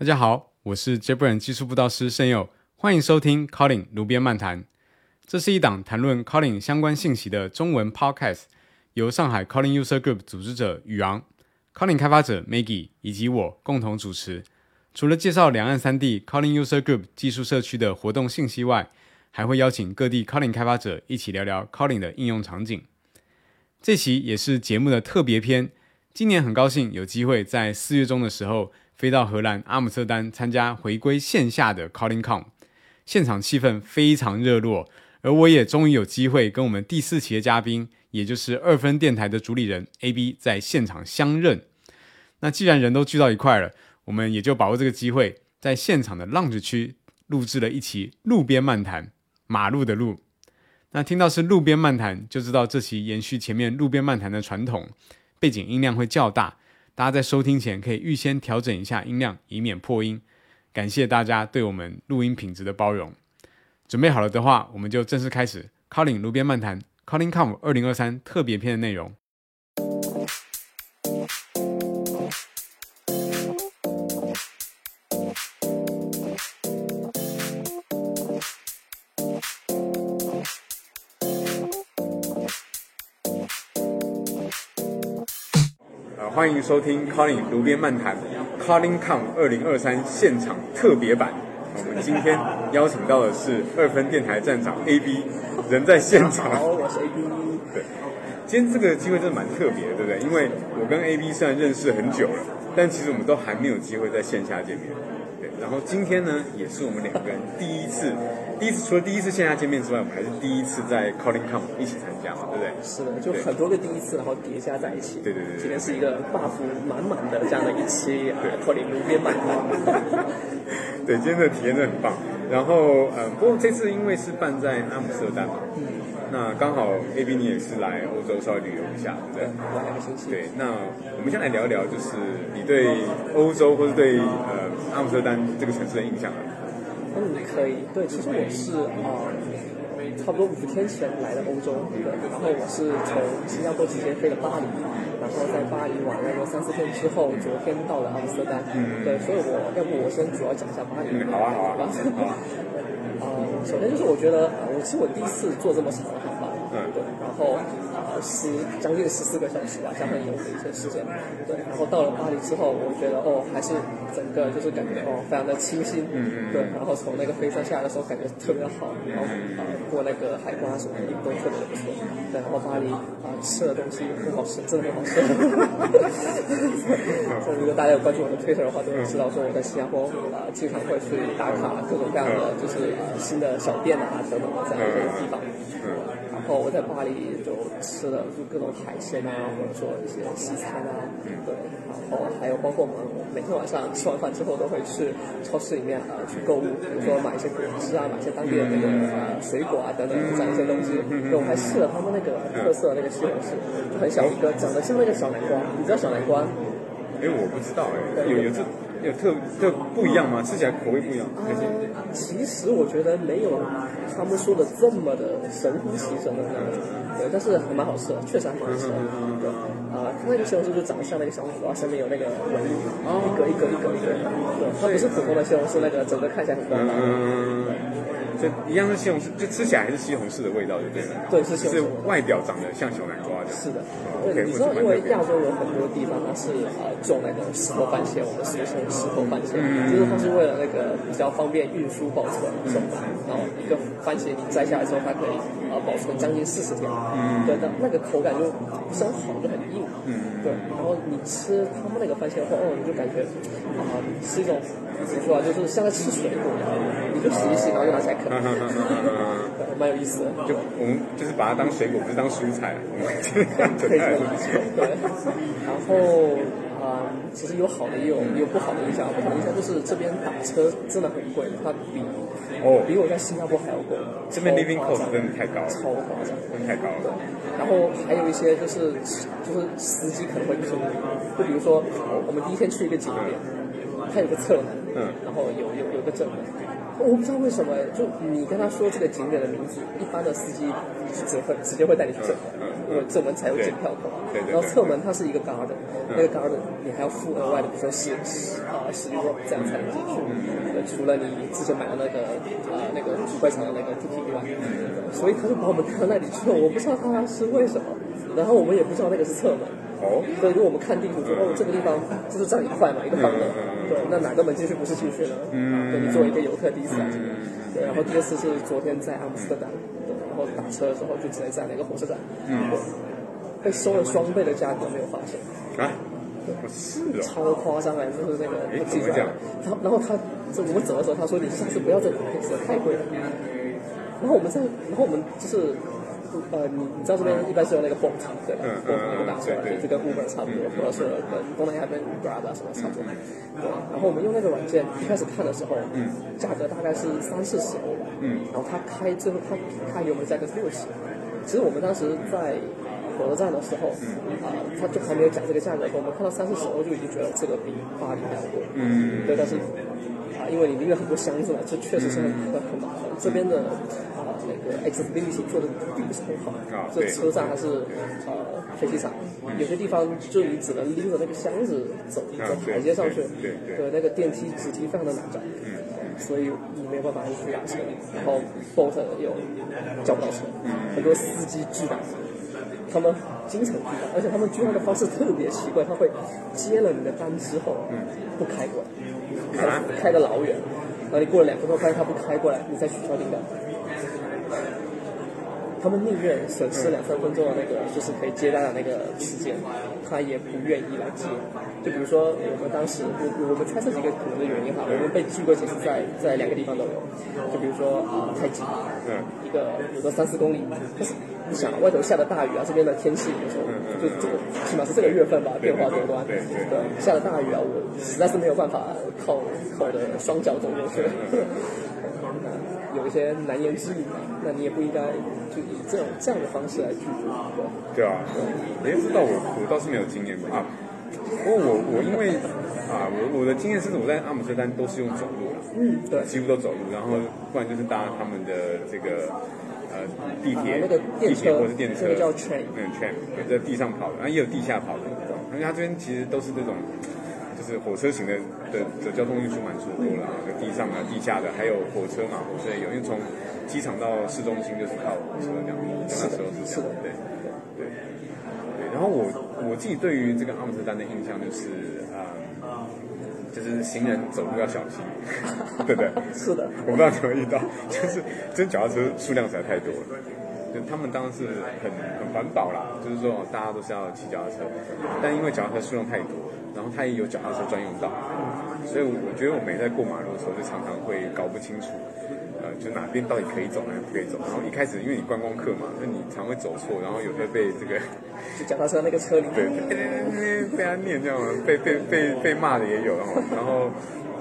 大家好，我是 JetBrains 技术布道师盛佑，欢迎收听 Calling 炉边漫谈。这是一档谈论 Calling 相关信息的中文 Podcast，由上海 Calling User Group 组织者宇昂、Calling 开发者 Maggie 以及我共同主持。除了介绍两岸三地 Calling User Group 技术社区的活动信息外，还会邀请各地 Calling 开发者一起聊聊 Calling 的应用场景。这期也是节目的特别篇。今年很高兴有机会在四月中的时候飞到荷兰阿姆斯特丹参加回归线下的 CallingCon，现场气氛非常热络，而我也终于有机会跟我们第四期的嘉宾，也就是二分电台的主理人 AB 在现场相认。那既然人都聚到一块了，我们也就把握这个机会，在现场的浪子区录制了一期路边漫谈，马路的路。那听到是路边漫谈，就知道这期延续前面路边漫谈的传统。背景音量会较大，大家在收听前可以预先调整一下音量，以免破音。感谢大家对我们录音品质的包容。准备好了的话，我们就正式开始 Calling 炉边漫谈 Calling Com 二零二三特别篇的内容。欢迎收听 Calling 炉边漫谈 Calling Com 二零二三现场特别版。我们今天邀请到的是二分电台站长 AB，人在现场。好，我是 AB。对，今天这个机会真的蛮特别的，对不对？因为我跟 AB 虽然认识很久了，但其实我们都还没有机会在线下见面。对，然后今天呢，也是我们两个人第一次。第一次除了第一次线下见面之外，我们还是第一次在 Calling Com 一起参加嘛，对不对？是的，就很多个第一次，然后叠加在一起。对对对。今天是一个 buff 满满的这样的一期 Calling 路边漫谈。对，今天的体验真的很棒。然后，嗯，不过这次因为是办在阿姆斯特丹嘛，嗯，那刚好 AB 你也是来欧洲稍微旅游一下，对不对？两个星期。对，那我们先来聊一聊，就是你对欧洲或者对呃阿姆斯特丹这个城市的印象。嗯，可以。对，其实我是啊，差不多五天前来的欧洲，对。然后我是从新加坡直接飞的巴黎，然后在巴黎玩了个三四天之后，昨天到了阿姆斯特丹。嗯。对，所以我要不我先主要讲一下巴黎。嗯，好啊，好啊。啊，首先就是我觉得，我其实我第一次坐这么长的航班。嗯。对，然后。十将近十四个小时吧，加上游的一些时间，对。然后到了巴黎之后，我觉得哦，还是整个就是感觉哦，非常的清新，嗯嗯，对。然后从那个飞机下来的时候，感觉特别好，然后啊过那个海关什么的都特别的不错，对。然后巴黎啊吃的东西很好吃，真的很好吃。所以如果大家有关注我的推特的话，都会知道说我在新加坡啊经常会去打卡各种各样的就是新的小店啊等等的这样一些地方。然后我在巴黎就吃了就各种海鲜啊，或者说一些西餐啊，对，然后还有包括我们每天晚上吃完饭之后都会去超市里面啊去购物，比如说买一些果汁啊，买一些当地的那个呃水果啊等等这样一些东西。对，我还试了他们那个特色那个西红柿，就很小一个，长得像那个小南瓜，你知道小南瓜？哎，我不知道哎，有有这。有特特不一样吗？吃起来口味不一样。其实我觉得没有他们说的这么的神乎其神的那种，对，但是还蛮好吃的，确实还蛮好吃的。对，啊，它那个西红柿就长得像那个小黄瓜，上面有那个纹路，一格一格一格一格。对，它不是普通的西红柿，那个整个看起来很光滑。就一样是西红柿，就吃起来还是西红柿的味道，就对了。对，是是外表长得像小南瓜的。是的。对，你知道，因为亚洲有很多地方它是呃种那个石头番茄，我们俗称石头番茄，就是它是为了那个比较方便运输保存种的。然后一个番茄你摘下来之后，它可以呃保存将近四十天。嗯。对，那那个口感就不是很好，就很硬。嗯。对，然后你吃他们那个番茄的话，哦，你就感觉啊是一种。怎么说啊？就是像在吃水果一样，你就洗一洗，然后就拿起来啃，蛮有意思的。就我们就是把它当水果，不是当蔬菜。可以这么理解。对。然后啊，其实有好的，也有也有不好的影响。不好的影响就是这边打车真的很贵，它比哦比我在新加坡还要贵。这边 living cost 真的太高了，超夸张，真的太高了。然后还有一些就是就是司机可能会坑你，就比如说我们第一天去一个景点。它有个侧门，嗯然后有有有个正门。我不知道为什么，就你跟他说这个景点的名字，一般的司机只会直接会带你去正门，因为正门才有检票口。然后侧门它是一个 garden，那个 garden 你还要付额外的，比如说十十啊十 euro 这样才能进去。对，除了你之前买的那个啊那个主会场的那个 ticket 以外，所以他就把我们带到那里去了。我不知道他是为什么，然后我们也不知道那个是侧门。哦，对，如果我们看地图说，哦，这个地方就是这样一块嘛，一个方的。对，那哪个门进去不是进去呢？嗯，对，你作为一个游客第一次来这边，对，然后第二次是昨天在阿姆斯特丹，对，然后打车的时候就直接在那个火车站，嗯，被收了双倍的价格，没有发现，啊，是哦，超夸张哎，就是那个诶我记出来怎么讲，然后然后他这我们走的时候，他说你下次不要再打配车，太贵了。然后我们在，然后我们就是。呃，你你知道这边一般是有那个 bolt 对吧嗯嗯？bolt 那个打出来，对对就跟 Uber 差不多，或者是跟东南亚跟 Grab 啊什么差不多。对，然后我们用那个软件一开始看的时候，嗯，价格大概是三四十欧吧，嗯，然后他开最后他开给我们的价格是六十。其实我们当时在火车站的时候，啊、他就还没有讲这个价格我们看到三四十欧就已经觉得这个比巴黎还要贵。嗯，对，但是啊、因为你拎了很多箱子嘛，这确实是很很很麻烦。这边的啊、那个 accessibility 做的并不是很好，这车站还是呃飞机场，有些地方就你只能拎着那个箱子走走台阶上去，对那个电梯直梯非常的难找，所以你没有办法去打车，然后 Bolt 又叫不到车，很多司机拒打。他们经常拒单，而且他们拒单的方式特别奇怪，他会接了你的单之后，不开过来，开开的老远，然后你过了两分钟发现他不开过来，你再取消订单。他们宁愿损失两三分钟的那个就是可以接单的那个时间，他也不愿意来接。就比如说我们当时，我我们猜测几个可能的原因哈，我们被拒过几次在在两个地方都有，就比如说啊、太近，嗯一个有个三四公里，但是你想外头下的大雨啊，这边的天气有时候就这个起码是这个月份吧，变化多端，对对对，下了大雨啊，我实在是没有办法靠靠我的双脚走过去。有一些难言之隐嘛，那你也不应该就以这种这样的方式来拒绝。对对啊，哎，这道我我倒是没有经验过啊。不过我我因为啊，我我的经验是我在阿姆斯特丹都是用走路的，嗯，对，几乎都走路，然后不然就是搭他们的这个呃地铁、地铁或者是电车，那个叫 train 嗯，train，对在地上跑的，然后也有地下跑的，因为它这边其实都是这种。就是火车型的的的交通运输蛮足够了地上啊、地下的，还有火车嘛，火车也有，因为从机场到市中心就是靠火车这样，那时候是这样，对对对。然后我我自己对于这个阿姆斯特丹的印象就是啊、就是行人走路要小心，对不对？是的，我不知道你有没有遇到，就是真脚踏车数量实在太多了。就他们当然是很很环保啦，就是说大家都是要骑脚踏车，但因为脚踏车数量太多，然后它也有脚踏车专用道，所以我我觉得我每在过马路的时候就常常会搞不清楚，呃，就哪边到底可以走，哪边不可以走。然后一开始因为你观光客嘛，那你常会走错，然后有时候被这个就脚踏车那个车里，对被被他念这样，被被被被骂的也有，然后然后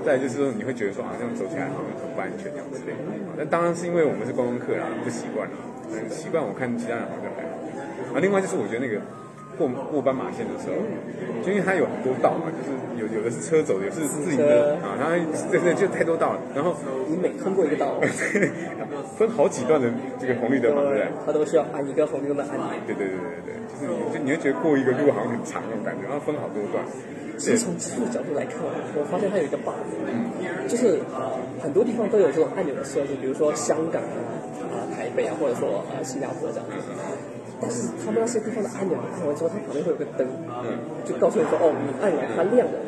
再就是说你会觉得说啊这样走起来好像很不安全这样之类的。那当然是因为我们是观光客啦，不习惯啦。嗯，习惯我看其他人好像还好。啊，另外就是我觉得那个过过斑马线的时候，就因为它有很多道嘛，就是有有的是车走的，有的是自行车啊，然后对对，就太多道了，然后你每通过一个道，分好几段的这个红绿灯嘛，对不对？它都需要按一个红绿灯的按钮。对对对对对，就是你就你会觉得过一个路好像很长那种感觉，然后分好多段。其实从技术角度来看，我发现它有一个 bug，就是呃很多地方都有这种按钮的设置，比如说香港啊、啊台北啊，或者说呃新加坡这样子。但是他们那些地方的按钮按完之后，它旁边会有个灯，就告诉你说哦，你按了它亮了，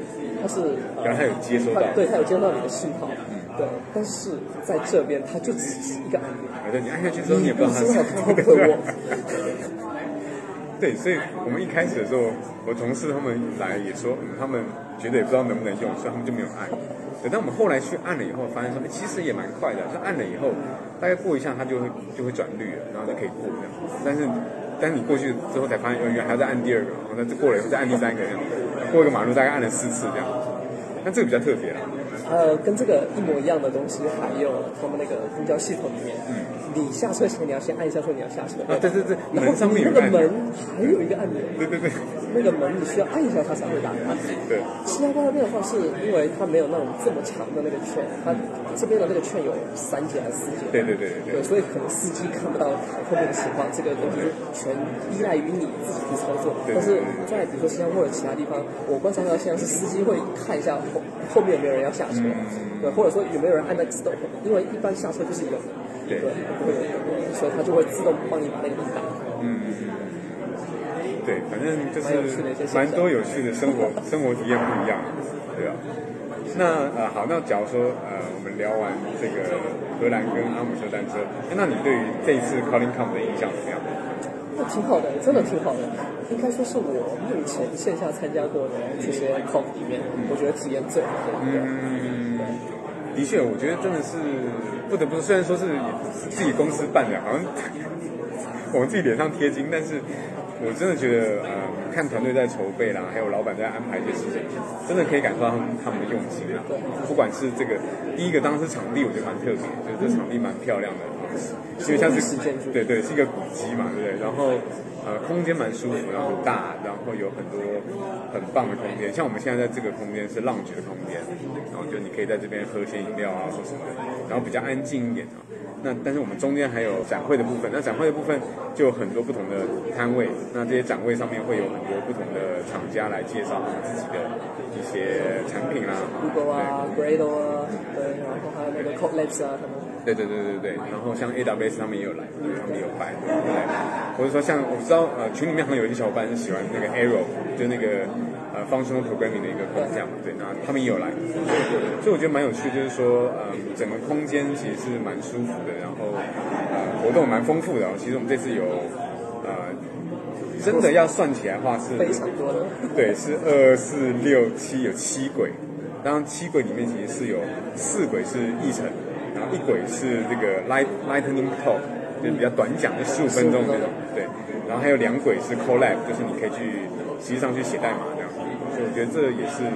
它是呃然后它有接收到对，它有接收到你的信号，对。但是在这边，它就只是一个按钮，反正你按下去之后，你也不不知知道它会不会握。对，所以我们一开始的时候，我同事他们来也说，他们觉得也不知道能不能用，所以他们就没有按。等到我们后来去按了以后，发现说，哎，其实也蛮快的，就按了以后，大概过一下它就会就会转绿了，然后就可以过这样。但是，但是你过去之后才发现，原来还要再按第二个，然后再过了以后再按第三个，这样过一个马路大概按了四次这样。那这个比较特别啦，呃，跟这个一模一样的东西，还有他们那个公交系统里面，你下车前你要先按一下说你要下车，啊，对对对，然后门上面你那个门还有一个按钮，对对对，那个门你需要按一下它才会打开。对，新加坡那边的话，是因为它没有那种这么长的那个券，它这边的那个券有三节还是四节？对对对对对，所以可能司机看不到后面的情况，这个东西全依赖于你自己去操作。对但是在比如说新加坡的其他地方，我观察到现在是司机会看一下后后面有没有人要下车，嗯对，或者说有没有人按那个 stop，因为一般下车就是有的，对对，不会有人，所以它就会自动帮你把那个门打开。嗯，对，反正就是蛮多有趣的生活 生活体验不一样，对吧？那呃好，那假如说呃我们聊完这个荷兰跟阿姆斯特丹车，哎那你对于这一次 Colin Camp 的印象怎么样？那挺好的，真的挺好的。应该说是我目前线下参加过的这些 COP 里面，我觉得体验最好的。嗯，的确，我觉得真的是不得不说，虽然说是自己公司办的，好像 我们自己脸上贴金，但是我真的觉得，呃，看团队在筹备啦，还有老板在安排一些事情，真的可以感受到他们他们的用心啊。不管是这个第一个，当时场地我觉得蛮特别，就是这场地蛮漂亮的，因为像是历史建筑对对，是一个古迹嘛，对不对？然后呃，空间蛮舒服，然后很大，然后有很多很棒的空间。像我们现在在这个空间是浪觉的空间，然后就你可以在这边喝些饮料啊或什么的，然后比较安静一点啊。那但是我们中间还有展会的部分，那展会的部分就有很多不同的摊位，那这些展位上面会有很多不同的厂家来介绍他们自己的一些产品啦。Google 啊，Gradle 啊，对，然后还有那个 Code Labs 啊，他们对对对对对，然后像 AWS 他们也有来，对他们也有办，对不对？或者说像我知道呃群里面好像有一些小伙伴是喜欢那个 Arrow，就那个呃 functional programming 的一个框架嘛，对，然后他们也有来，所以我觉得蛮有趣，就是说嗯、整个空间其实是蛮舒服的，然后呃活动蛮丰富的、哦。其实我们这次有呃真的要算起来的话是非常多的。对，是二四六七有七轨，当然七轨里面其实是有四轨是议程，然后一轨是这个 light lightning talk，就是比较短讲，就十五分钟那种，对，然后还有两轨是 collab，就是你可以去实际上去写代码所以我觉得这也是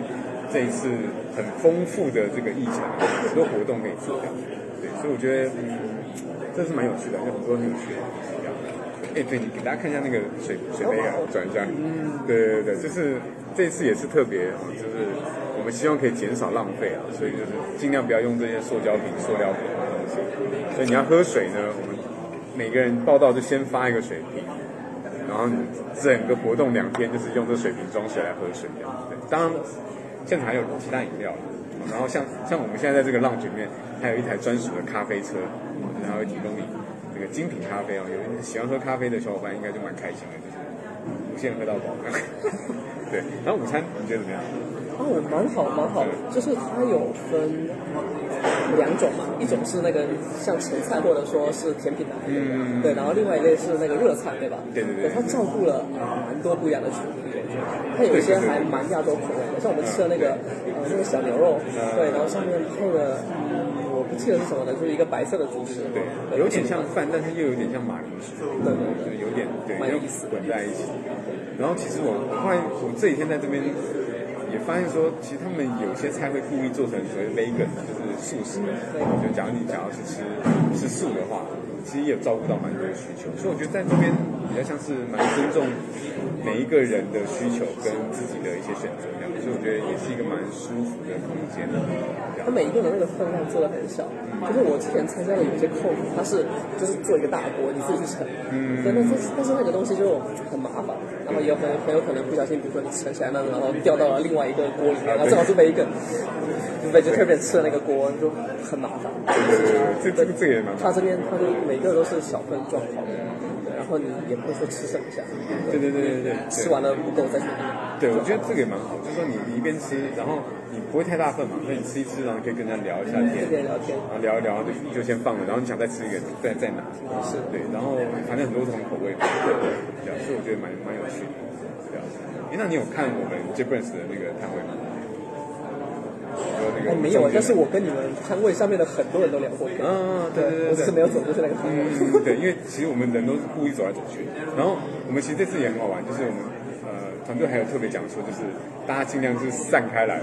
这一次很丰富的这个议程，很多活动可以做对，所以我觉得嗯，这是蛮有趣的，有很多很有趣的这样。哎，对你给大家看一下那个水水杯啊，转一下。嗯，对对对，就是这次也是特别，哦就是我们希望可以减少浪费啊，所以就是尽量不要用这些塑胶瓶、塑料瓶的东西。所以你要喝水呢，我们每个人报道就先发一个水瓶，然后你整个活动两天就是用这水瓶装水来喝水这样。对，当然现场还有其他饮料然后像像我们现在在这个浪里面，还有一台专属的咖啡车，哦就是它会提供你这个精品咖啡哦。有喜欢喝咖啡的小伙伴应该就蛮开心的，就是无限喝到饱。对，然后午餐你觉得怎么样？哦，蛮好蛮好，就是它有分两种嘛，一种是那个像前菜或者说是甜品的，嗯。对，然后另外一类是那个热菜，对吧？对对对。它照顾了啊蛮多不一样的群体，我觉它有一些还蛮亚洲口味的，像我们吃的那个呃那个小牛肉，对，然后上面配了嗯我不记得是什么的，就是一个白色的主食，对，有点像饭，但是又有点像马铃薯，对对。就是有点对，蛮有意思滚在一起。然后其实我我后来我这几天在这边也发现说，其实他们有些菜会故意做成所谓 vegan，就是素食。就假如你想要是吃吃素的话，其实也照顾到蛮多的需求。所以我觉得在这边比较像是蛮尊重每一个人的需求跟自己的一些选择这样，所以我觉得也是一个蛮舒服的空间。他每一个人那个分量做的很小，就是我之前参加的有些扣，它是就是做一个大锅，你自己去盛，嗯，对，但是但是那个东西就很麻烦，然后也很很有可能不小心，比如说你盛起来那个，然后掉到了另外一个锅里面，然后正好是 vegan，就 vegetarian 吃的那个锅就很麻烦。对对对，这这个这个也蛮它这边他就每个都是小份状好的，对，然后你也不会说吃剩下，对对对对对，吃完了不够再去。对，我觉得这个也蛮好，就是说你你一边吃，然后你不会太大份嘛，所以你吃一吃，然后可以跟人家聊一下天，跟人聊天。然后聊一聊就就先放了，然后你想再吃一个再再拿，是对，然后反正很多种口味，对，所以我觉得蛮蛮有趣的，对啊。诶那你有看我们 j a b r a n s 的那个摊位吗？说那个哎，没有啊，但是我我跟你们摊位上面的很多人都聊过天，啊，对对对对我只是没有走过去那个摊位。嗯，对，因为其实我们人都是故意走来走去，然后我们其实这次也很好玩，就是我们呃团队还有特别讲说，就是大家尽量就是散开来，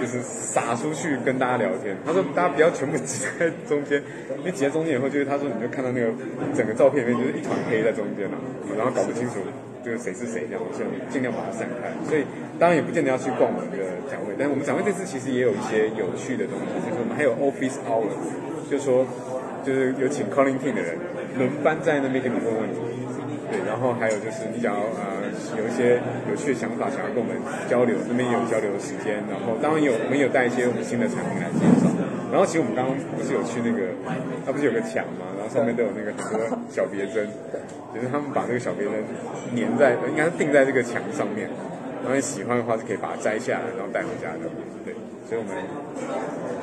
就是撒出去跟大家聊天。他说大家不要全部挤在中间，因为挤在中间以后，就是他说你就看到那个整个照片里面就是一团黑在中间了，然后搞不清楚就是谁是谁这样，所以尽量把它散开。所以当然也不见得要去逛我们的展会，但是我们展会这次其实也有一些有趣的东西，就是我们还有 office hour，就是说就是有请 calling team 的人轮班在那边跟你问问题。对，然后还有就是你想要呃有一些有趣的想法，想要跟我们交流，这边也有交流的时间。然后当然有我们有带一些我们新的产品来介绍。然后其实我们刚刚不是有去那个，它不是有个墙吗？然后上面都有那个很多小别针，就是他们把这个小别针粘在，应该是钉在这个墙上面。然后你喜欢的话是可以把它摘下来，然后带回家的。对，所以我们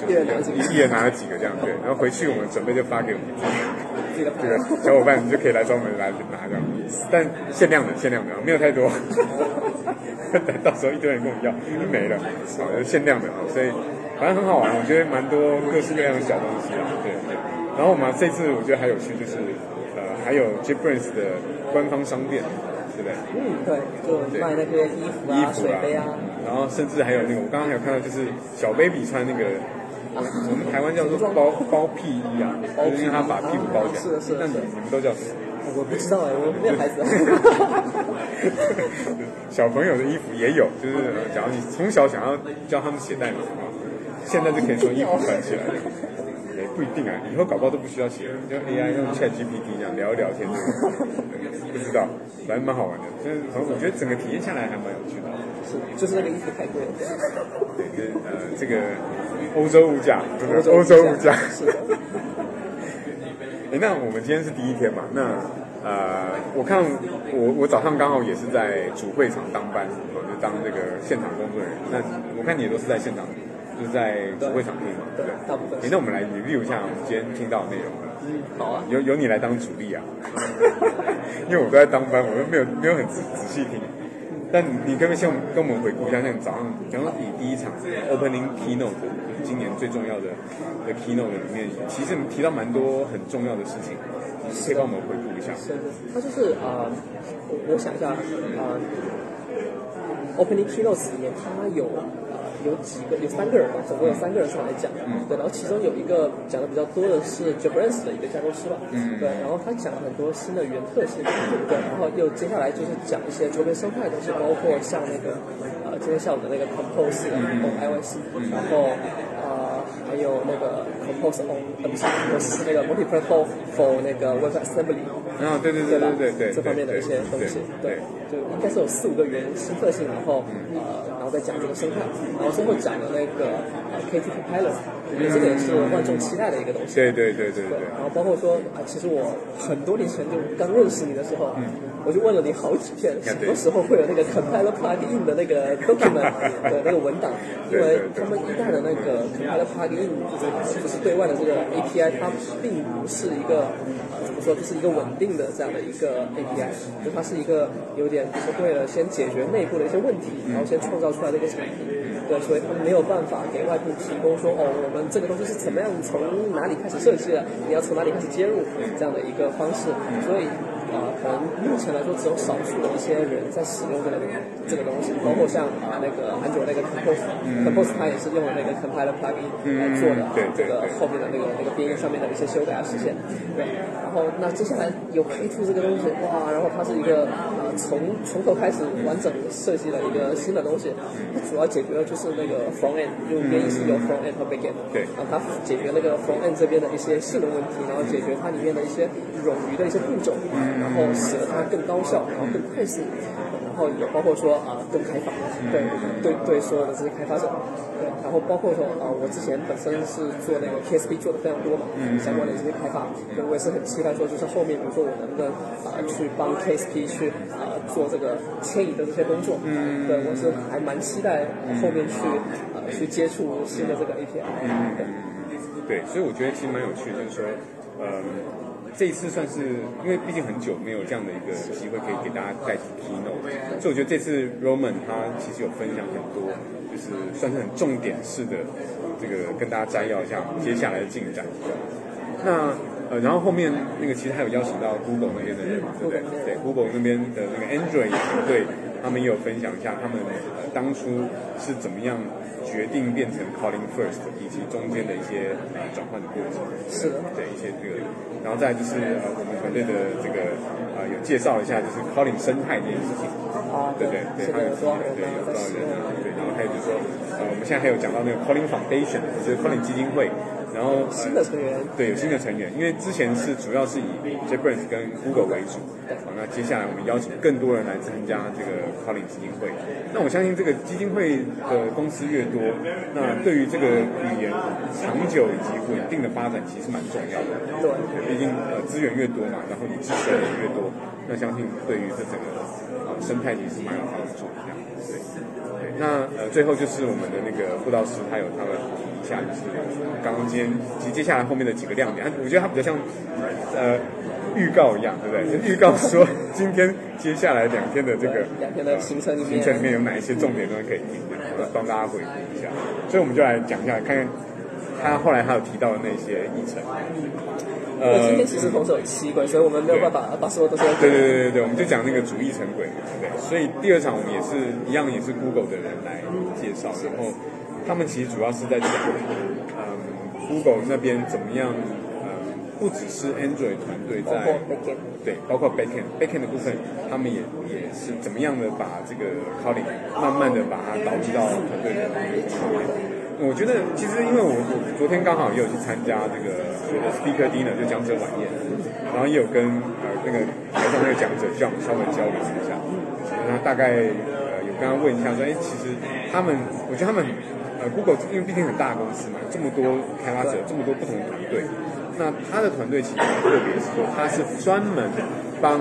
就是一人拿了几个这样对，然后回去我们准备就发给我们这个小伙伴，你就可以来专门来拿这样，但限量的，限量的，没有太多，到时候一堆人跟我们要，没了，好，限量的啊，所以反正很好玩，我觉得蛮多各式各样的小东西啊，对对。然后我们这次我觉得还有趣，就是呃，还有 j b r a n s 的官方商店，对不对？嗯，对，就卖那些衣服啊、水杯啊，然后甚至还有那个，我刚刚还有看到，就是小 baby 穿那个。我们台湾叫做包包屁衣啊，就是因为他把屁股包起来。是的，是的。那你你们都叫什么？我不知道哎，我没有孩子。小朋友的衣服也有，就是假如你从小想要教他们写代码的话，现在就可以从衣服穿起来。也不一定啊，以后搞不好都不需要写了，就 AI 用 ChatGPT 这样聊一聊天，不知道，反正蛮好玩的。就是我觉得整个体验下来还蛮有趣的。是，就是那个衣服太贵了。对，就是呃，这个欧洲物价，欧洲物价。是。哎，那我们今天是第一天嘛？那呃，我看我我早上刚好也是在主会场当班，我就当这个现场工作人员。那我看你也都是在现场。就是在主会场听嘛，对不对？大部分。那我们来 review 一下我们今天听到的内容。嗯，好啊。由由你来当主力啊，因为我都在当班，我又没有没有很仔仔细听。但你可不可以先跟我们回顾一下，像早上，比方说你第一场 opening keynote，就是今年最重要的的 keynote 里面，其实提到蛮多很重要的事情，可以帮我们回顾一下。是是，他就是啊，我我想一下啊，opening keynote 里面它有。有几个，有三个人吧，总共有三个人上来讲，对，然后其中有一个讲的比较多的是 j a b r a n s 的一个架构师吧，对，然后他讲了很多新的语言特性，对，然后又接下来就是讲一些周边生态的东西，包括像那个呃今天下午的那个 Compose 的 iOS，然后呃还有那个 Compose on，呃不是，我是那个 Multi-Protocol for 那个 Web Assembly，啊对对对对对对，这方面的一些东西，对，就应该是有四五个原新特性，然后呃。然后再讲这个生态，然后最后讲的那个呃 KT Compiler，我觉得这个也是万众期待的一个东西。对对对对对。然后包括说啊，其实我很多年前就刚认识你的时候，我就问了你好几遍，什么时候会有那个 Compiler Plugin 的那个 document 的那个文档？因为他们一代的那个 Compiler Plugin 就是对外的这个 API，它并不是一个。说这是一个稳定的这样的一个 API，就它是一个有点是为了先解决内部的一些问题，然后先创造出来的一个产品，对，所以他们没有办法给外部提供说哦，我们这个东西是怎么样从哪里开始设计的，你要从哪里开始接入这样的一个方式，所以。啊，可能目前来说只有少数的一些人在使用这个这个东西，包括像啊那个安卓那个 Compose，Compose 它也是用了那个 Compiler Plugin 来做的，对这个后面的那个那个编译上面的一些修改啊实现。对，然后那接下来有 K2 这个东西，哇，然后它是一个啊从从头开始完整设计了一个新的东西，它主要解决的就是那个 Front End，就编译是有 Front End 和 Back End，对，然后它解决那个 Front End 这边的一些性能问题，然后解决它里面的一些冗余的一些步骤。然后使得它更高效，然后更快速，然后也包括说啊更开放，对对对所有的这些开发者，对，然后包括说啊我之前本身是做那个 KSP 做的非常多嘛，相关的这些开发，对我也是很期待说就是后面比如说我能不能啊去帮 KSP 去啊做这个迁移的这些工作，嗯，对我是还蛮期待后面去啊去接触新的这个 API，对，所以我觉得其实蛮有趣，就是说，嗯。这一次算是，因为毕竟很久没有这样的一个机会可以给大家带 keynote，所以我觉得这次 Roman 他其实有分享很多，就是算是很重点式的这个跟大家摘要一下接下来的进展。那呃，然后后面那个其实还有邀请到 Google 那边的人嘛，对不对？对，Google 那边的那个 Android 团队他们也有分享一下他们呃当初是怎么样决定变成 Calling First，以及中间的一些呃转换的过程。是的，对一些这个，然后再就是呃我们团队的这个呃有介绍一下就是 Calling 生态这件事情。啊，对对对，他有多少人对有多少人啊？对，然后还有就是说，呃，我们现在还有讲到那个 Calling Foundation，就是 Calling 基金会，然后、新的成员，对有新的成员，因为之前是主要是以 JetBrains 跟 Google 为主，好，那接下来我们邀请更多人来参加这个 Calling 基金会。那我相信这个基金会的公司越多，那对于这个语言长久以及稳定的发展其实蛮重要的。对，毕竟呃资源越多嘛，然后你支持的人越多，那相信对于这整个呃生态其实蛮有帮助的。对。那呃最后就是我们的那个布道师，他有他们提一下，就是刚刚今天其实接下来后面的几个亮点，我觉得他比较像呃预告一样，对不对？就预告说今天接下来两天的这个 两天的行程里面行程里面有哪一些重点东西可以听的，帮大家回顾一下。所以我们就来讲一下，看看他后来他有提到的那些议程。因为今天其实同时有七轨，所以我们没有办法把所有都对对对对对，我们就讲那个主义成轨，对。所以第二场我们也是一样，也是 Google 的人来介绍，然后他们其实主要是在讲，嗯，Google 那边怎么样，嗯，不只是 Android 团队在对，包括 Backend Backend 的部分，他们也也是怎么样的把这个 Calling 慢慢的把它导入到团队的上面。我觉得其实因为我我昨天刚好也有去参加这个我的 Speaker Dinner，就讲者晚宴，然后也有跟呃那个台上那个讲者这样稍微交流一下，那大概呃有跟他问一下说，哎，其实他们，我觉得他们呃 Google 因为毕竟很大公司嘛，这么多开发者，这么多不同的团队，那他的团队其实特别是说，他是专门帮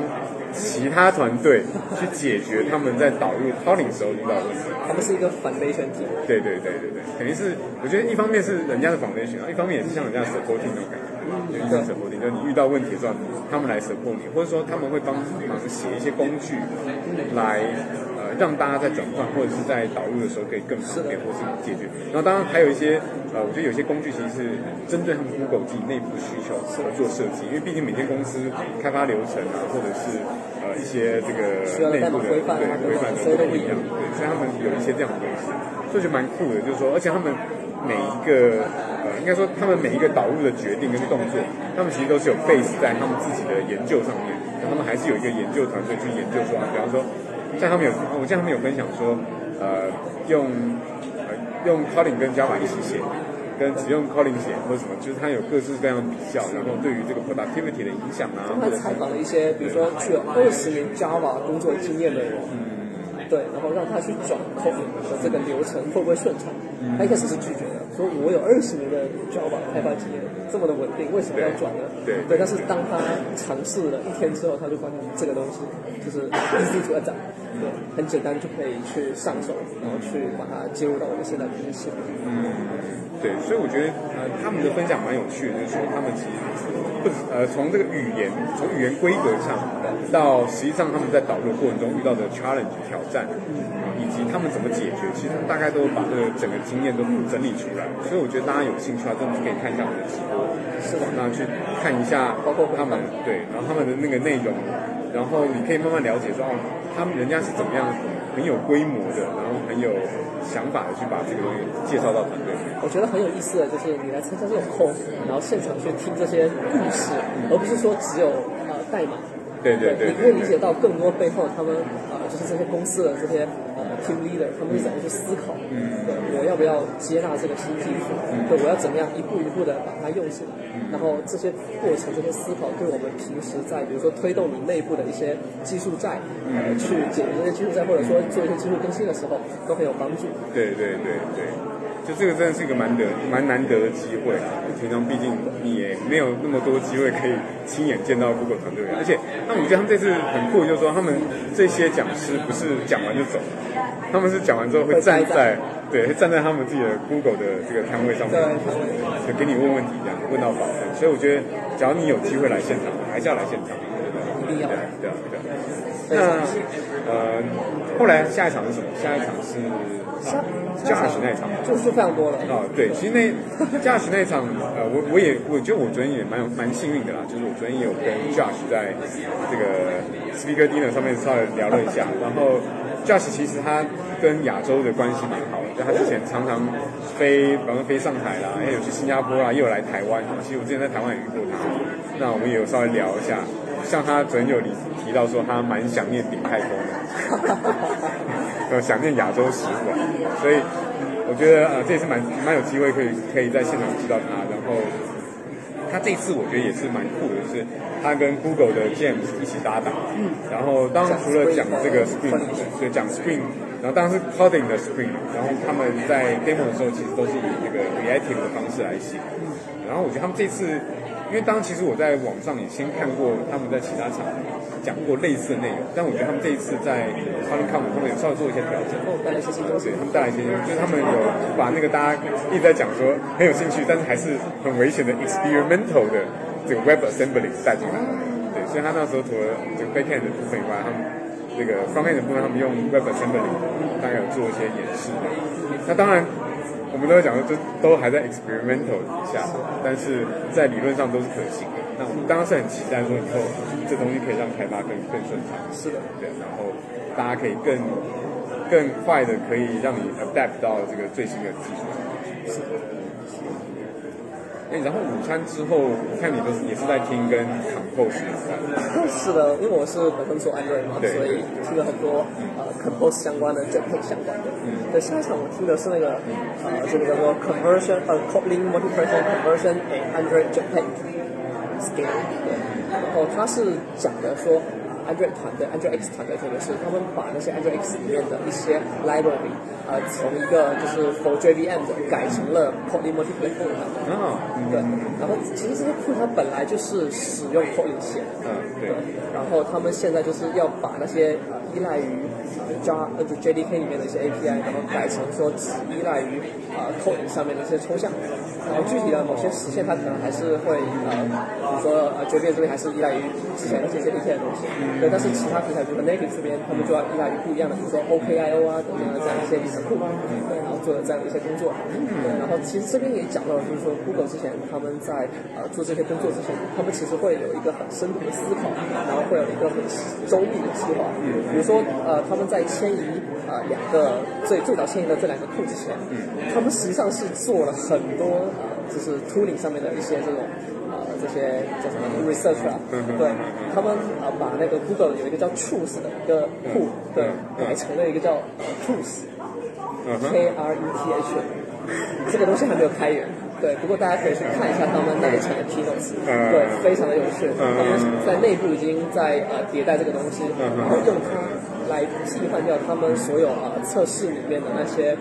其他团队去解决他们在导入 Calling 时候遇到的问题。他们是一个 foundation team，对对对对对，肯定是，我觉得一方面是人家的 foundation，一方面也是像人家的 supporting 那种感觉，有一种 supporting，就是你遇到问题的时候，他们来 support 你，或者说他们会帮忙写一些工具来呃让大家在转换或者是在导入的时候可以更方便，或是解决。然后当然还有一些呃，我觉得有些工具其实是针对他们 Google 自己内部需求而做设计，因为毕竟每间公司开发流程啊，或者是呃一些这个内部的对规范都不一样，对，所以他们有一些这样的东西，所以就蛮酷的，就是说，而且他们每一个呃，应该说他们每一个导入的决定跟动作，他们其实都是有 base 在他们自己的研究上面，他们还是有一个研究团队去研究说，比方说，像他们有，我像他们有分享说，呃，用呃用 colling 跟 Java 一起写。跟只用 colling 写或者什么，就是它有各式各样的比较，然后对于这个 productivity 的影响啊，他采访了一些，比如说具有二十年 Java 工作经验的人，嗯对，然后让他去转 coding 的这个流程会不会顺畅？他一开始是拒绝的，说我有二十年的 Java 开发经验，这么的稳定，为什么要转呢？对对，但是当他尝试了一天之后，他就发现这个东西就是 easy to adapt，对，很简单就可以去上手，然后去把它接入到我们现在的系统。嗯，对，所以我觉得呃他们的分享蛮有趣的，就是说他们其实不止呃从这个语言，从语言规格上，到实际上他们在导入过程中遇到的 challenge 挑战，啊以及他们怎么解决，其实大概都把这个整个经验都整理出来。所以我觉得大家有兴趣的话，真的可以看一下我们的直播，是吧？那去看一下包括他们对，然后他们的那个内容，然后你可以慢慢了解说哦，他们人家是怎么样很有规模的，然后很有想法的去把这个东西介绍到团队。我觉得很有意思的就是你来参加这种 call，然后现场去听这些故事，而不是说只有呃代码。对对对你可以理解到更多背后他们呃就是这些公司的这些呃 team leader，他们是怎么去思考，嗯对，我要不要接纳这个新技术，对，我要怎么样一步一步的把它用起来，嗯然后这些过程、这些思考，对我们平时在比如说推动你内部的一些技术债，呃，去解决这些技术债，或者说做一些技术更新的时候，都很有帮助。对对对对，就这个真的是一个蛮得蛮难得的机会啊！平常毕竟你也没有那么多机会可以亲眼见到 Google 团队，而且那我觉得他们这次很酷，就是说他们这些讲师不是讲完就走，他们是讲完之后会站在对会站在他们自己的 Google 的这个摊位上面，就给你问问题这样问到饱。所以我觉得，只要你有机会来现场，还是要来现场，一定要对啊对啊对呃，后来下一场是什么？下一场是下驾驶那一场。就是非常多了。啊，对，其实那驾驶那一场，呃，我我也我觉得我昨天也蛮蛮幸运的啦，就是我昨天也有跟 Josh 在这个 Speaker Dinner 上面稍微聊了一下，然后 Josh 其实他跟亚洲的关系蛮好的，就他之前常常飞，比方飞上海啦，也有去新加坡啦，也有来台湾。其实我之前在台湾也遇过他，那我们也有稍微聊一下。像他昨天有提提到说他蛮想念鼎泰丰的，呃，想念亚洲食馆，所以我觉得呃这也是蛮蛮有机会可以可以在现场遇到他，然后。他这次我觉得也是蛮酷的，就是他跟 Google 的 James 一起搭档，嗯。然后当然除了讲这个 Spring，对，讲 Spring，然后当然是 Coding 的 Spring，然后他们在 demo 的时候其实都是以这个 reactive 的方式来写，然后我觉得他们这次。因为当其实我在网上也先看过他们在其他场讲过类似的内容，但我觉得他们这一次在 c o m i c o 他们有稍微做一些调整，带来一些新东西。他们带来一些，就是他们有把那个大家一直在讲说很有兴趣，但是还是很危险的 experimental 的这个 Web Assembly 带进来。对，所以他那时候除了这个 Backend 的部分以外，他们这个 Frontend 的部分他们用 Web Assembly 大概有做一些演示。那当然。我们都会讲说，这都还在 experimental 底下，但是在理论上都是可行的。那我们当然是很期待说以后这东西可以让开发更更顺畅。是的，对。然后大家可以更更快的可以让你 adapt 到这个最新的技术。是的。哎，然后午餐之后，我看你都是也是在听跟 Compose 有关。是的，因为我是本身做 Android 嘛，所以听了很多呃 Compose 相关的、Jetpack 相关的。嗯。对，下一场我听的是那个呃，这个叫做 Conversion 呃 Kotlin Multi-Platform Conversion and Android Jetpack Scale。对。然后他是讲的说。Android 团队，Android X 团队特别是，他们把那些 Android X 里面的一些 library，呃，从一个就是 for JVM 的改成了 Kotlin Multi-Platform 的。嗯，对。然后其实这些库它本来就是使用 Kotlin 写的。嗯，对。然后他们现在就是要把那些依赖于 Java 呃就 JDK 里面的一些 API，然后改成说只依赖于呃 Kotlin 上面的一些抽象。然后具体的某些实现，它可能还是会呃，比如说呃，JVM 这边还是依赖于之前那些 JDK 的东西。对，但是其他平台，比如说 Native 这边，他们就要依赖于不一样的，比如说 OKIO 啊等等的这样一些底层库，对，然后做这样的一些工作。对，然后其实这边也讲到了，就是说 Google 之前他们在呃做这些工作之前，他们其实会有一个很深度的思考，然后会有一个很周密的计划。嗯，说呃，他们在迁移呃两个最最早迁移的这两个库之前，嗯，他们实际上是做了很多呃就是 tooling 上面的一些这种。这些叫什么 research 啊？对，他们啊把那个 Google 有一个叫 Truth 的一个库，对，改成了一个叫 Truth，K R E T H，这个东西还没有开源，对，不过大家可以去看一下他们那一层的 keynotes，对，非常的有趣，他们在内部已经在呃迭代这个东西，然后用它来替换掉他们所有呃测试里面的那些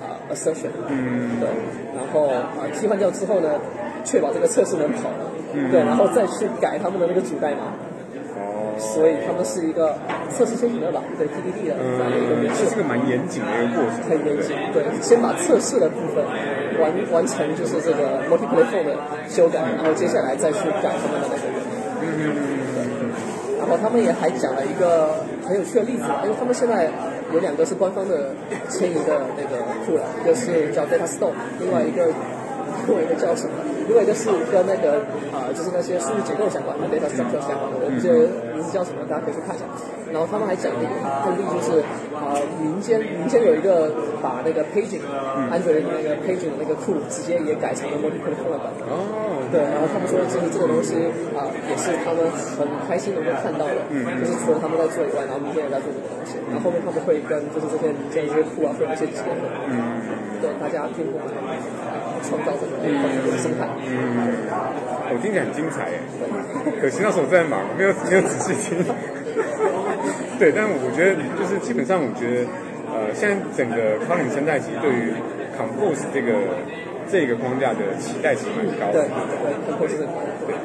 呃 assertion，嗯，对，然后啊替换掉之后呢？确保这个测试能跑，对，然后再去改他们的那个主代码。哦。所以他们是一个测试先行的吧？对 TDD 的这样的一个是这个蛮严谨的一个过程。很严谨，对，先把测试的部分完完成，就是这个 multi-platform 的修改，然后接下来再去改他们的那个。然后他们也还讲了一个很有趣的例子，因为他们现在有两个是官方的迁移的那个库了，一个是叫 Data Store，另外一个。另外一个叫什么？另外一个是跟那个呃，就是那些数据结构相关的，data structure 相关的，我不记得名字叫什么，大家可以去看一下。然后他们还讲了一个案例，就是啊，民间民间有一个把那个 paging Android 那个 paging 的那个库直接也改成了 multi-platform 版本。哦。对，然后他们说其实这个东西啊，也是他们很开心能够看到的，就是除了他们在做以外，然后民间也在做这个东西。然后后面他们会跟就是这些民间这些库啊会有一些结合。嗯。对，大家听过吗？创造这个生态，嗯，我听起来很精彩耶，可惜那时候我在忙，没有没有仔细听。对，但我觉得就是基本上，我觉得呃，现在整个 i n 生态其实对于 Compose 这个这个框架的期待其实蛮高的，对对，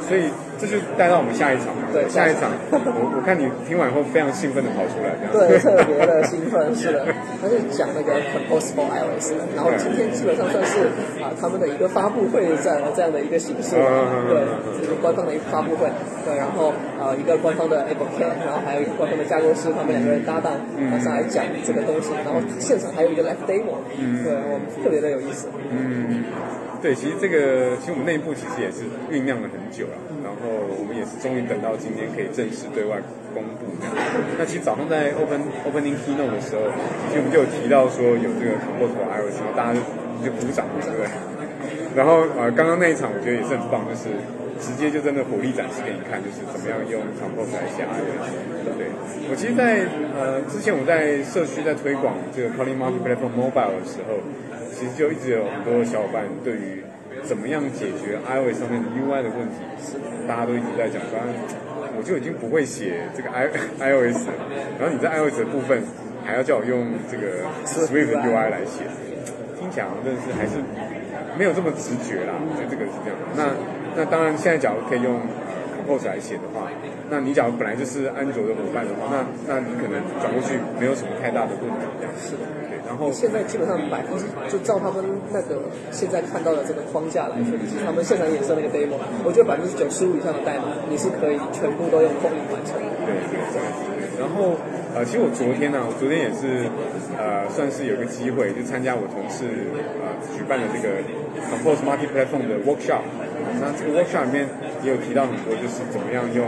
所以。这就带到我们下一场，对，下一场，我我看你听完后非常兴奋的跑出来，对，特别的兴奋，是的，他是讲那个 Compose for iOS 的，然后今天基本上算是啊他们的一个发布会这样这样的一个形式，对，就是官方的一个发布会，对，然后呃一个官方的 Apple Care，然后还有一个官方的架构师，他们两个人搭档上来讲这个东西，然后现场还有一个 Live Demo，对，我们特别的有意思，嗯。对，其实这个其实我们内部其实也是酝酿了很久了，然后我们也是终于等到今天可以正式对外公布。那其实早上在 open opening keynote 的时候，其实我们就有提到说有这个 Compose for iOS，然后大家就就鼓掌了，对不对？然后呃，刚刚那一场我觉得也是很棒，就是直接就真的火力展示给你看，就是怎么样用 Compose 来写 iOS。对，我其实，在呃之前我在社区在推广这个 Calling Multi Platform Mobile 的时候，其实就一直有很多小伙伴对于怎么样解决 iOS 上面的 UI 的问题，大家都一直在讲，说我就已经不会写这个 i iOS，然后你在 iOS 的部分还要叫我用这个 Swift UI 来写，听起来真的是还是。没有这么直觉啦，就这个是这样。那那当然，现在假如可以用 Compose 来写的话，那你假如本来就是安卓的伙伴的话，那那你可能转过去没有什么太大的问题。是的，对。然后现在基本上百分之就照他们那个现在看到的这个框架来说，就是他们现场演示那个 demo，我觉得百分之九十五以上的代码你是可以全部都用口音完成。对对对。然后呃，其实我昨天呢，我昨天也是呃，算是有个机会，就参加我同事呃举办的这个。Compose Multi Platform 的 workshop，那这个 workshop 里面也有提到很多，就是怎么样用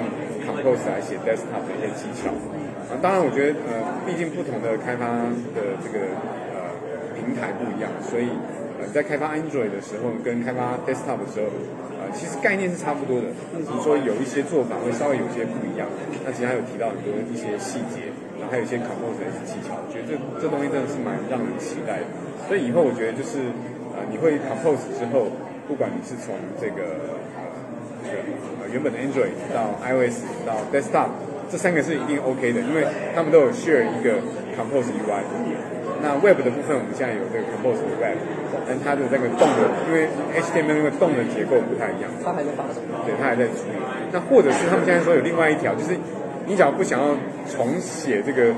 Post 来写 desktop 的一些技巧。啊，当然我觉得呃，毕竟不同的开发的这个呃平台不一样，所以呃在开发 Android 的时候跟开发 desktop 的时候，呃其实概念是差不多的，只是说有一些做法会稍微有些不一样。那其实还有提到很多一些细节，然后还有一些 Compose 的一些技巧，我觉得这这东西真的是蛮让人期待的。所以以后我觉得就是呃。你会 compose 之后，不管你是从这个呃呃原本的 Android 到 iOS 到 Desktop，这三个是一定 OK 的，因为他们都有 share 一个 compose UI。那 Web 的部分，我们现在有这个 compose 的 Web，但它的那个动的，因为 HTML 那个动的结构不太一样，它还在发展，对，它还在处理。那或者是他们现在说有另外一条，就是你只要不想要重写这个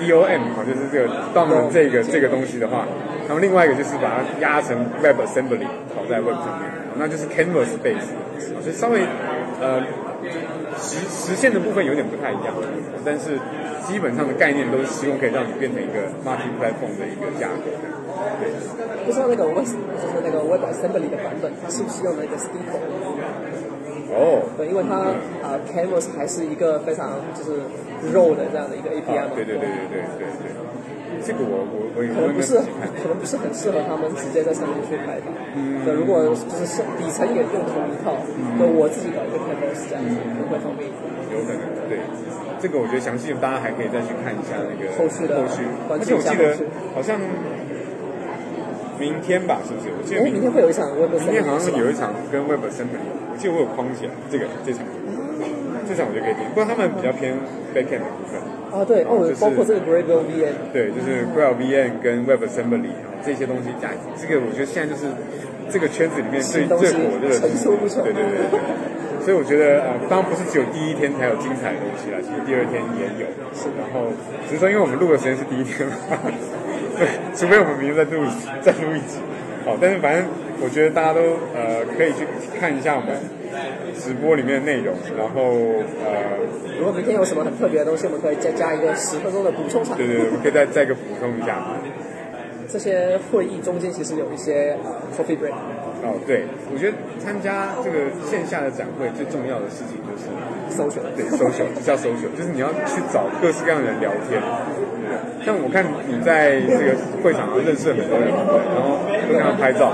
DOM 啊，就是这个 DOM 这个这个东西的话。然后另外一个就是把它压成 Web Assembly 跑在 Web 上面，那就是 Canvas base，所以稍微呃实实现的部分有点不太一样，但是基本上的概念都是希望可以让你变成一个 multi platform 的一个架构。对，不知道那个 Web 就是那个 Web Assembly 的版本它是不是用那个 Sticker？哦，对，因为它啊 Canvas 还是一个非常就是肉的这样的一个 API 嘛。对对对对对对对。这个我我我可能不是可能不是很适合他们直接在上面去开发。嗯。对，如果就是底层也用同一套，那我自己搞一个 canvas 这样子，可能会方便一点。有可能，对。这个我觉得详细大家还可以再去看一下那个后续的后续。而且我记得好像明天吧，是不是？我记得明天会有一场 Web。明天好像有一场跟 Web Assembly，我记得我有框起来，这个这场，这场我就可以听。不过他们比较偏 backend 的部分。啊，对，哦，包括这个 Gradle VN 对，就是 Gradle VN 跟 Web Assembly 啊这些东西，加这个我觉得现在就是这个圈子里面最最火热的，对对对。所以我觉得呃，当然不是只有第一天才有精彩的东西啦，其实第二天也有。是，然后只是说因为我们录的时间是第一天嘛，对，除非我们明天再录再录一集。好，但是反正我觉得大家都呃可以去看一下我们。直播里面的内容，然后呃，如果明天有什么很特别的东西，我们可以再加一个十分钟的补充场。对对，我们可以再再一个补充一下。这些会议中间其实有一些 coffee break。哦，对，我觉得参加这个线下的展会最重要的事情就是搜寻，对，搜寻，就叫搜寻，就是你要去找各式各样的人聊天。像我看你在这个会场上认识很多人，然后都跟他拍照。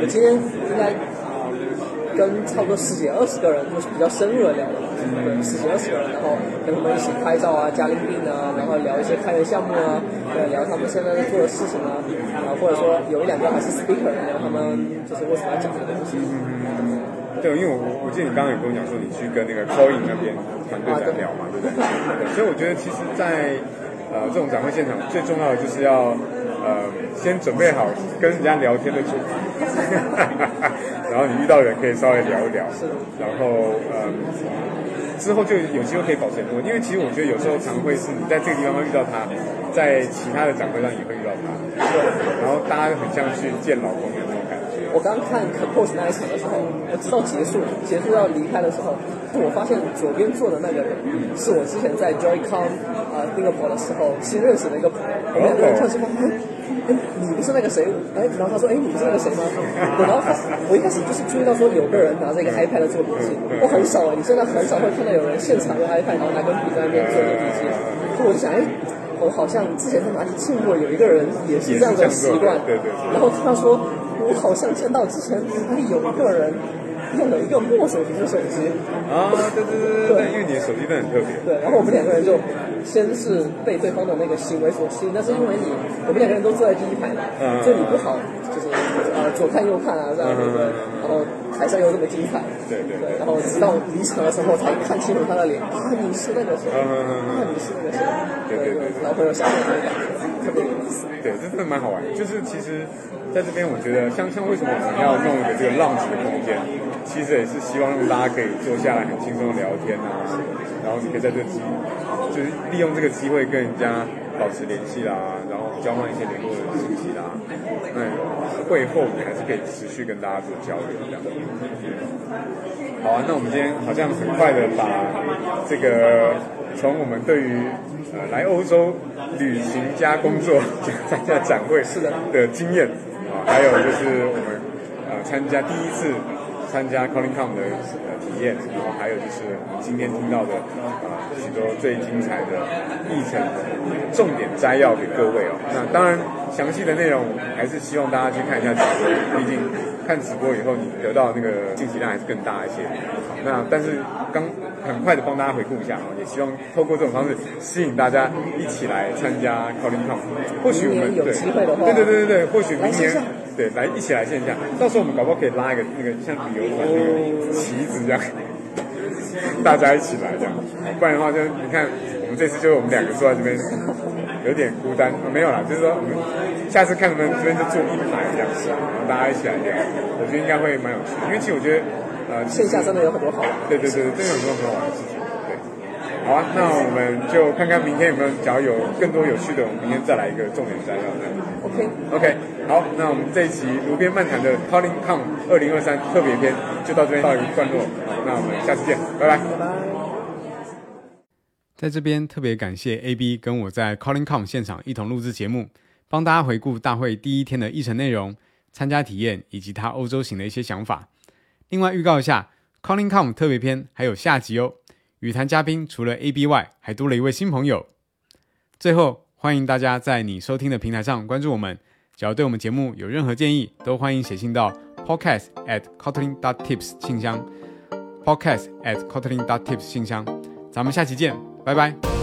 我今天应该。跟差不多十几二十个人，就是比较深入的聊的，对，十几二十个人，然后跟他们一起拍照啊，加 i n 啊，然后聊一些开源项目啊，对，聊他们现在在做的事情啊，啊，或者说有一两个还是 speaker，聊他们就是为什么要讲这个东西。嗯，对，因为我我记得你刚刚有跟我讲说你去跟那个 Coin 那边团队在聊嘛，对不对？对，所以我觉得其实，在呃这种展会现场，最重要的就是要。呃，先准备好跟人家聊天的主题，然后你遇到人可以稍微聊一聊，然后呃，之后就有机会可以保持联络。因为其实我觉得有时候常会是你在这个地方会遇到他，在其他的展会上也会遇到他，然后大家很像去见老朋友那种感觉。我刚看 Compose 那一场的时候，我知道结束结束要离开的时候，我发现左边坐的那个人是我之前在 JoyCon 啊 Singapore 的时候新认识的一个朋友，我们两个人跳起哎，你不是那个谁？哎，然后他说，哎，你不是那个谁吗？然后他，我一开始就是注意到说有个人拿着一个 iPad 做笔记，我很少，你现在很少会看到有人现场用 iPad 然后拿根笔在那边做笔记，所以我就想，哎，我好像之前在哪里见过有一个人也是这样的习惯，对对。然后他说，我好像见到之前有一个人。用了一个墨水屏的手机啊，对对对对对，因为你的手机都很特别。对，然后我们两个人就先是被对方的那个行为所吸引，但是因为你我们两个人都坐在第一排嘛，所以你不好就是呃左看右看啊这样对不对？然后台上又这么精彩，对对对，然后直到离场的时候才看清楚他的脸啊，你是那个谁？啊，你是那个谁？对对对，老朋友相识的感觉特别有意思。对，这真的蛮好玩。就是其实在这边，我觉得像像为什么我们要弄一个这个浪子的空间？其实也是希望让大家可以坐下来很轻松的聊天啊，然后你可以在这机，就是利用这个机会跟人家保持联系啦，然后交换一些联络的信息啦。那会后你还是可以持续跟大家做交流这样。好啊，那我们今天好像很快的把这个从我们对于呃来欧洲旅行加工作参加展会是的的经验啊，还有就是我们呃参加第一次。参加 Calling Com 的呃体验，然后还有就是我们今天听到的啊许多最精彩的议程重点摘要给各位哦。那当然详细的内容还是希望大家去看一下直播，毕竟看直播以后你得到那个信息量还是更大一些。那但是刚很快的帮大家回顾一下啊，也希望透过这种方式吸引大家一起来参加 Calling Com。或许我们有机会的话，对对对对对，或许明年。对，来一起来线下，到时候我们搞不好可以拉一个那个像旅游团那个旗子这样，大家一起来这样，不然的话就你看我们这次就是我们两个坐在这边，有点孤单，没有啦，就是说我们下次看能不能这边就坐一排这样，然后大家一起来聊，我觉得应该会蛮有趣，因为其实我觉得呃线下真的有很多好玩，对对对对，真的有很多很好玩的事情。好啊，那我们就看看明天有没有，只要有更多有趣的，我们明天再来一个重点摘要。OK OK，好，那我们这一期炉边漫谈的 Calling Com 二零二三特别篇就到这边告一段落。那我们下次见，拜拜。拜拜。在这边特别感谢 AB 跟我在 Calling Com 现场一同录制节目，帮大家回顾大会第一天的议程内容、参加体验以及他欧洲行的一些想法。另外预告一下，Calling Com 特别篇还有下集哦。语谈嘉宾除了 A B 外，还多了一位新朋友。最后，欢迎大家在你收听的平台上关注我们。只要对我们节目有任何建议，都欢迎写信到 podcast at kotlin dot tips 信箱。podcast at kotlin dot tips 信箱。咱们下期见，拜拜。